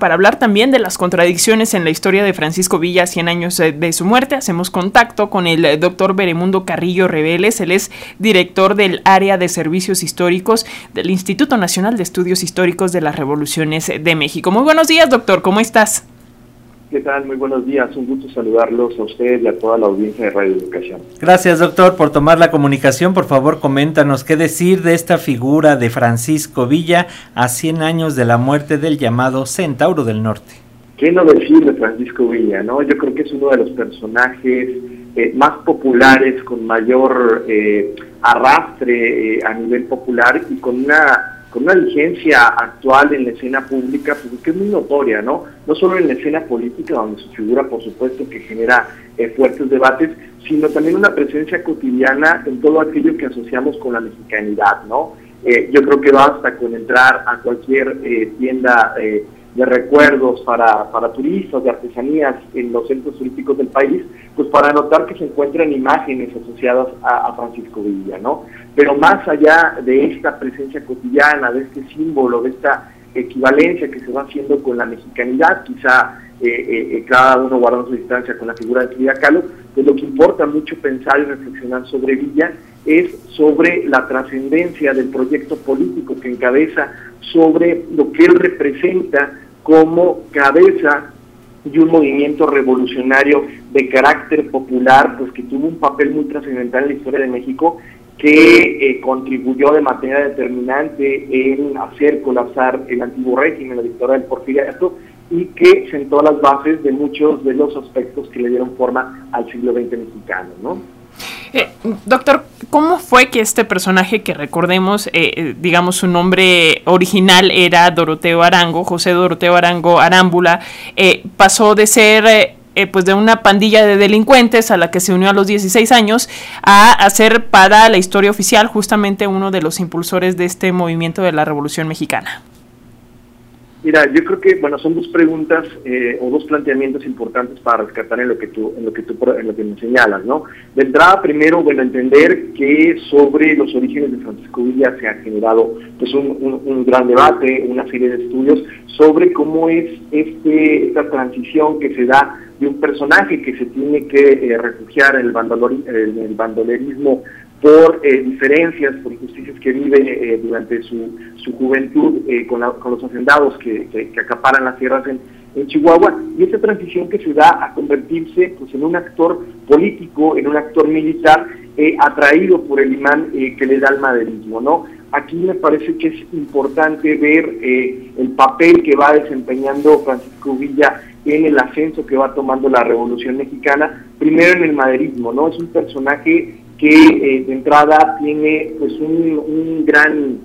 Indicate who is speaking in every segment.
Speaker 1: Para hablar también de las contradicciones en la historia de Francisco Villa, 100 años de su muerte, hacemos contacto con el doctor Beremundo Carrillo Reveles. Él es director del área de servicios históricos del Instituto Nacional de Estudios Históricos de las Revoluciones de México. Muy buenos días, doctor, ¿cómo estás?
Speaker 2: ¿Qué tal? Muy buenos días. Un gusto saludarlos a ustedes y a toda la audiencia de Radio Educación.
Speaker 3: Gracias, doctor, por tomar la comunicación. Por favor, coméntanos qué decir de esta figura de Francisco Villa a 100 años de la muerte del llamado Centauro del Norte.
Speaker 2: ¿Qué no decir de Francisco Villa? no? Yo creo que es uno de los personajes eh, más populares, con mayor eh, arrastre eh, a nivel popular y con una con una vigencia actual en la escena pública, pues que es muy notoria, ¿no? No solo en la escena política, donde su figura, por supuesto, que genera eh, fuertes debates, sino también una presencia cotidiana en todo aquello que asociamos con la mexicanidad, ¿no? Eh, yo creo que basta con entrar a cualquier eh, tienda de recuerdos para, para turistas, de artesanías en los centros turísticos del país, pues para notar que se encuentran imágenes asociadas a, Francisco Villa, ¿no? Pero más allá de esta presencia cotidiana, de este símbolo, de esta equivalencia que se va haciendo con la mexicanidad, quizá eh, eh, eh, cada uno guardando su distancia con la figura de Frida Kahlo, pues lo que importa mucho pensar y reflexionar sobre Villa es sobre la trascendencia del proyecto político que encabeza, sobre lo que él representa como cabeza de un movimiento revolucionario de carácter popular, pues que tuvo un papel muy trascendental en la historia de México, que eh, contribuyó de manera determinante en hacer colapsar el antiguo régimen, la dictadura del porfiriato, y que sentó las bases de muchos de los aspectos que le dieron forma al siglo XX mexicano, ¿no?
Speaker 1: Eh, doctor, ¿cómo fue que este personaje que recordemos, eh, eh, digamos su nombre original era Doroteo Arango, José Doroteo Arango Arámbula, pasó de ser pues de una pandilla de delincuentes a la que se unió a los 16 años a hacer para la historia oficial justamente uno de los impulsores de este movimiento de la Revolución Mexicana?
Speaker 2: Mira, yo creo que, bueno, son dos preguntas eh, o dos planteamientos importantes para rescatar en lo que tú, en lo que tú, en lo que me señalas, ¿no? De entrada, primero, bueno, entender que sobre los orígenes de Francisco Villa se ha generado, pues, un, un, gran debate, una serie de estudios sobre cómo es este, esta transición que se da de un personaje que se tiene que eh, refugiar el, en el bandolerismo por eh, diferencias, por injusticias que vive eh, durante su, su juventud eh, con, con, los hacendados que, que, acaparan las tierras en, en, Chihuahua, y esa transición que se da a convertirse pues, en un actor político, en un actor militar, atraído por el imán que le da el maderismo. ¿no? Aquí me parece que es importante ver el papel que va desempeñando Francisco Villa en el ascenso que va tomando la Revolución Mexicana, primero en el maderismo, ¿no? Es un personaje que eh, de entrada tiene pues un, gran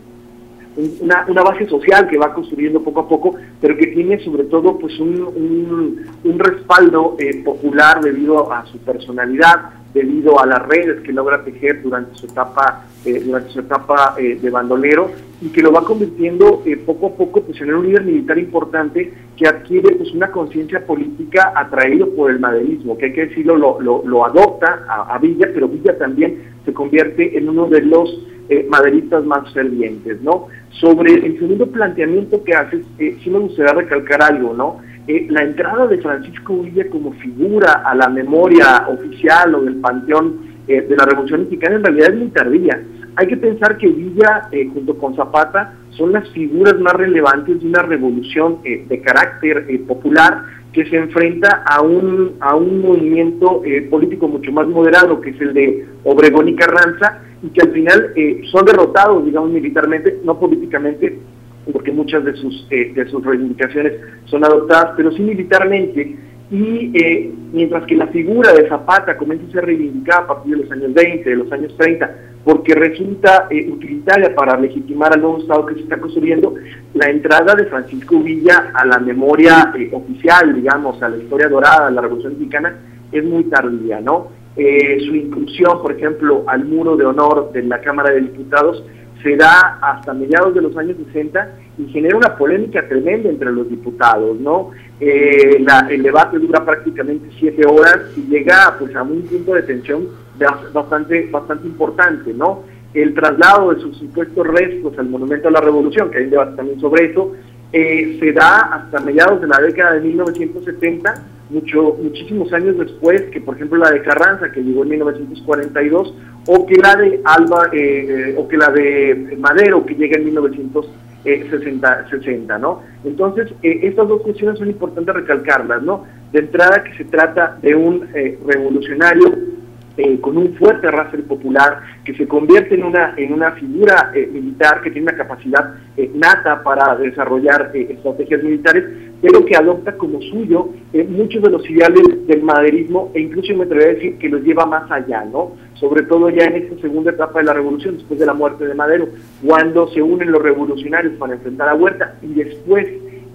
Speaker 2: una, una, base social que va construyendo poco a poco, pero que tiene sobre todo pues un, un, respaldo eh, popular debido a su personalidad, debido a las redes que logra tejer durante su etapa, eh, durante su etapa eh, de bandolero y que lo va convirtiendo eh, poco a poco pues, en un líder militar importante que adquiere pues, una conciencia política atraído por el maderismo, que hay que decirlo, lo, lo, adopta a, Villa, pero Villa también se convierte en uno de los maderistas más fervientes, ¿no? Sobre el segundo planteamiento que haces, sí me gustaría recalcar algo, ¿no? Eh, la entrada de Francisco Villa como figura a la memoria oficial o del panteón eh, de la Revolución Mexicana en realidad es muy tardía. Hay que pensar que Villa, eh, junto con Zapata, son las figuras más relevantes de una revolución de carácter popular que se enfrenta a un, a un movimiento político mucho más moderado, que es el de Obregón y Carranza, y que al final son derrotados, digamos, militarmente, no políticamente, porque muchas de sus, eh, de sus reivindicaciones son adoptadas, pero sí militarmente, y eh, mientras que la figura de Zapata comienza a ser reivindicada a partir de los años 20, de los años 30, porque resulta eh, utilitaria para legitimar al nuevo Estado que se está construyendo, la entrada de Francisco Villa a la memoria oficial, digamos, a la historia dorada de la Revolución Mexicana, es muy tardía, ¿no? su inclusión, por ejemplo, al muro de honor de la Cámara de Diputados, se da hasta mediados de los años 60 y genera una polémica tremenda entre los diputados, ¿no? Eh, el debate dura prácticamente siete horas y llega pues a un punto de tensión bastante, bastante importante, ¿no? El traslado de sus supuestos restos al Monumento a la Revolución, que hay un debate también sobre eso, eh, se da hasta mediados de la década de 1970, mucho, muchísimos años después que, por ejemplo, la de Carranza, que llegó en 1942, o que la de Alba, eh, o que la de Madero, que llega en 1960, 60, ¿no? Entonces, estas dos cuestiones son importantes recalcarlas, ¿no? De entrada que se trata de un revolucionario eh, con un fuerte arrastre popular, que se convierte en una, en una figura eh, militar que tiene una capacidad eh, nata para desarrollar estrategias militares, pero que adopta como suyo muchos de los ideales del maderismo e incluso me atrevería a decir que los lleva más allá, ¿no? Sobre todo ya en esta segunda etapa de la revolución, después de la muerte de Madero, cuando se unen los revolucionarios para enfrentar a Huerta y después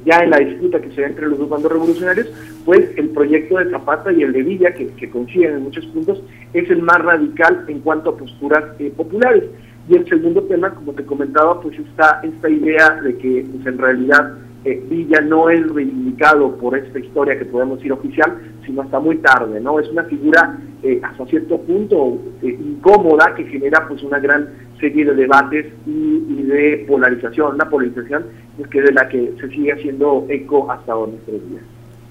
Speaker 2: ya en la disputa que se da entre los dos bandos revolucionarios, pues el proyecto de Zapata y el de Villa, que, que coinciden en muchos puntos, es el más radical en cuanto a posturas eh, populares. Y el segundo tema, como te comentaba, pues está esta idea de que pues, en realidad eh, Villa no es reivindicado por esta historia que podemos decir oficial, sino hasta muy tarde, ¿no? Es una figura eh, hasta cierto punto incómoda que genera pues una gran serie de debates y, de polarización, una polarización que de la que se sigue haciendo eco hasta hoy nuestros días.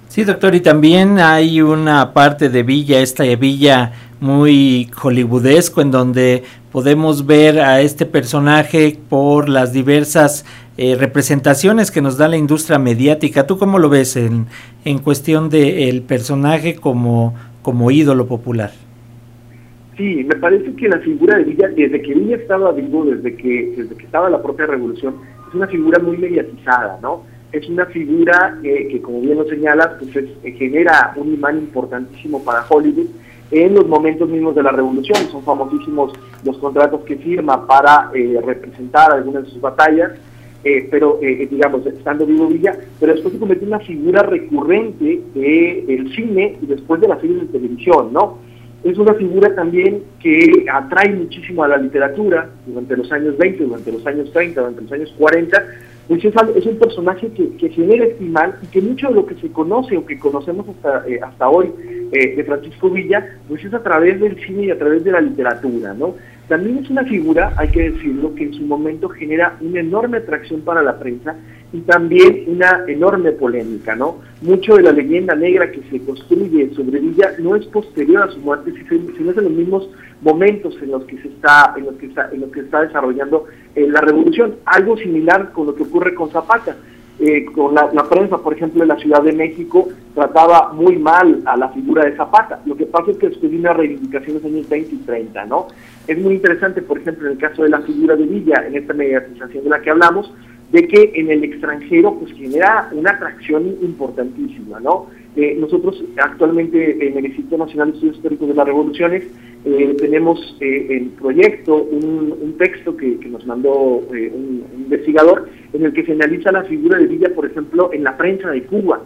Speaker 3: Sí, doctor, y también hay una parte de Villa, esta Villa muy hollywoodesco, en donde podemos ver a este personaje por las diversas eh, representaciones que nos da la industria mediática. ¿Tú cómo lo ves en, en cuestión del personaje como, como ídolo popular?
Speaker 2: Sí, me parece que la figura de Villa, desde que Villa estaba vivo, desde que, desde que estaba la propia revolución, es una figura muy mediatizada, ¿no? Es una figura que, como bien lo señalas, pues eh, genera un imán importantísimo para Hollywood en los momentos mismos de la revolución. Son famosísimos los contratos que firma para eh, representar algunas de sus batallas, eh, pero digamos, estando vivo Villa, pero después se convierte en una figura recurrente del cine y después de las series de televisión, ¿no? es una figura también que atrae muchísimo a la literatura durante los años 20, durante los años 30, durante los años 40, pues es, un personaje que, genera estimar y que mucho de lo que se conoce o que conocemos hasta, eh, hasta hoy eh, de Francisco Villa, pues es a través del cine y a través de la literatura, ¿no? También es una figura, hay que decirlo, que en su momento genera una enorme atracción para la prensa y también una enorme polémica, ¿no? Mucho de la leyenda negra que se construye sobre Villa no es posterior a su muerte, sino es en los mismos momentos en los que se está, en los que está, en los que está desarrollando eh, la revolución. Algo similar con lo que ocurre con Zapata. Eh, con la, prensa, por ejemplo, de la Ciudad de México, trataba muy mal a la figura de Zapata. Lo que pasa es que vino una reivindicación en los años 20 y 30, ¿no? Es muy interesante, por ejemplo, en el caso de la figura de Villa, en esta mediatización de la que hablamos, de que en el extranjero pues genera una atracción importantísima, ¿no? Eh, nosotros actualmente en el Instituto Nacional de Estudios Históricos de las Revoluciones eh, tenemos eh, el proyecto, un, texto que, nos mandó un, investigador en el que se analiza la figura de Villa, por ejemplo, en la prensa de Cuba.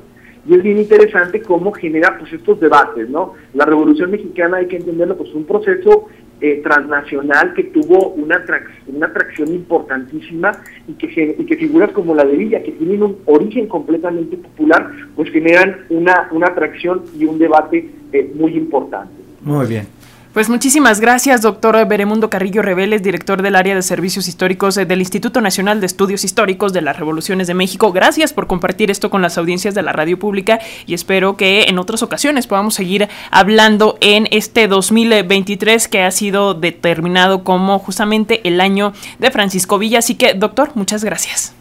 Speaker 2: Y es bien interesante cómo genera pues estos debates, ¿no? La Revolución Mexicana hay que entenderlo pues un proceso eh, transnacional que tuvo una, una atracción importantísima y que, y que figuras como la de Villa, que tienen un origen completamente popular, pues generan una, una atracción y un debate eh, muy importante.
Speaker 3: Muy bien.
Speaker 1: Pues muchísimas gracias, doctor Beremundo Carrillo Reveles, director del área de servicios históricos del Instituto Nacional de Estudios Históricos de las Revoluciones de México. Gracias por compartir esto con las audiencias de la radio pública y espero que en otras ocasiones podamos seguir hablando en este 2023 que ha sido determinado como justamente el año de Francisco Villa. Así que, doctor, muchas gracias.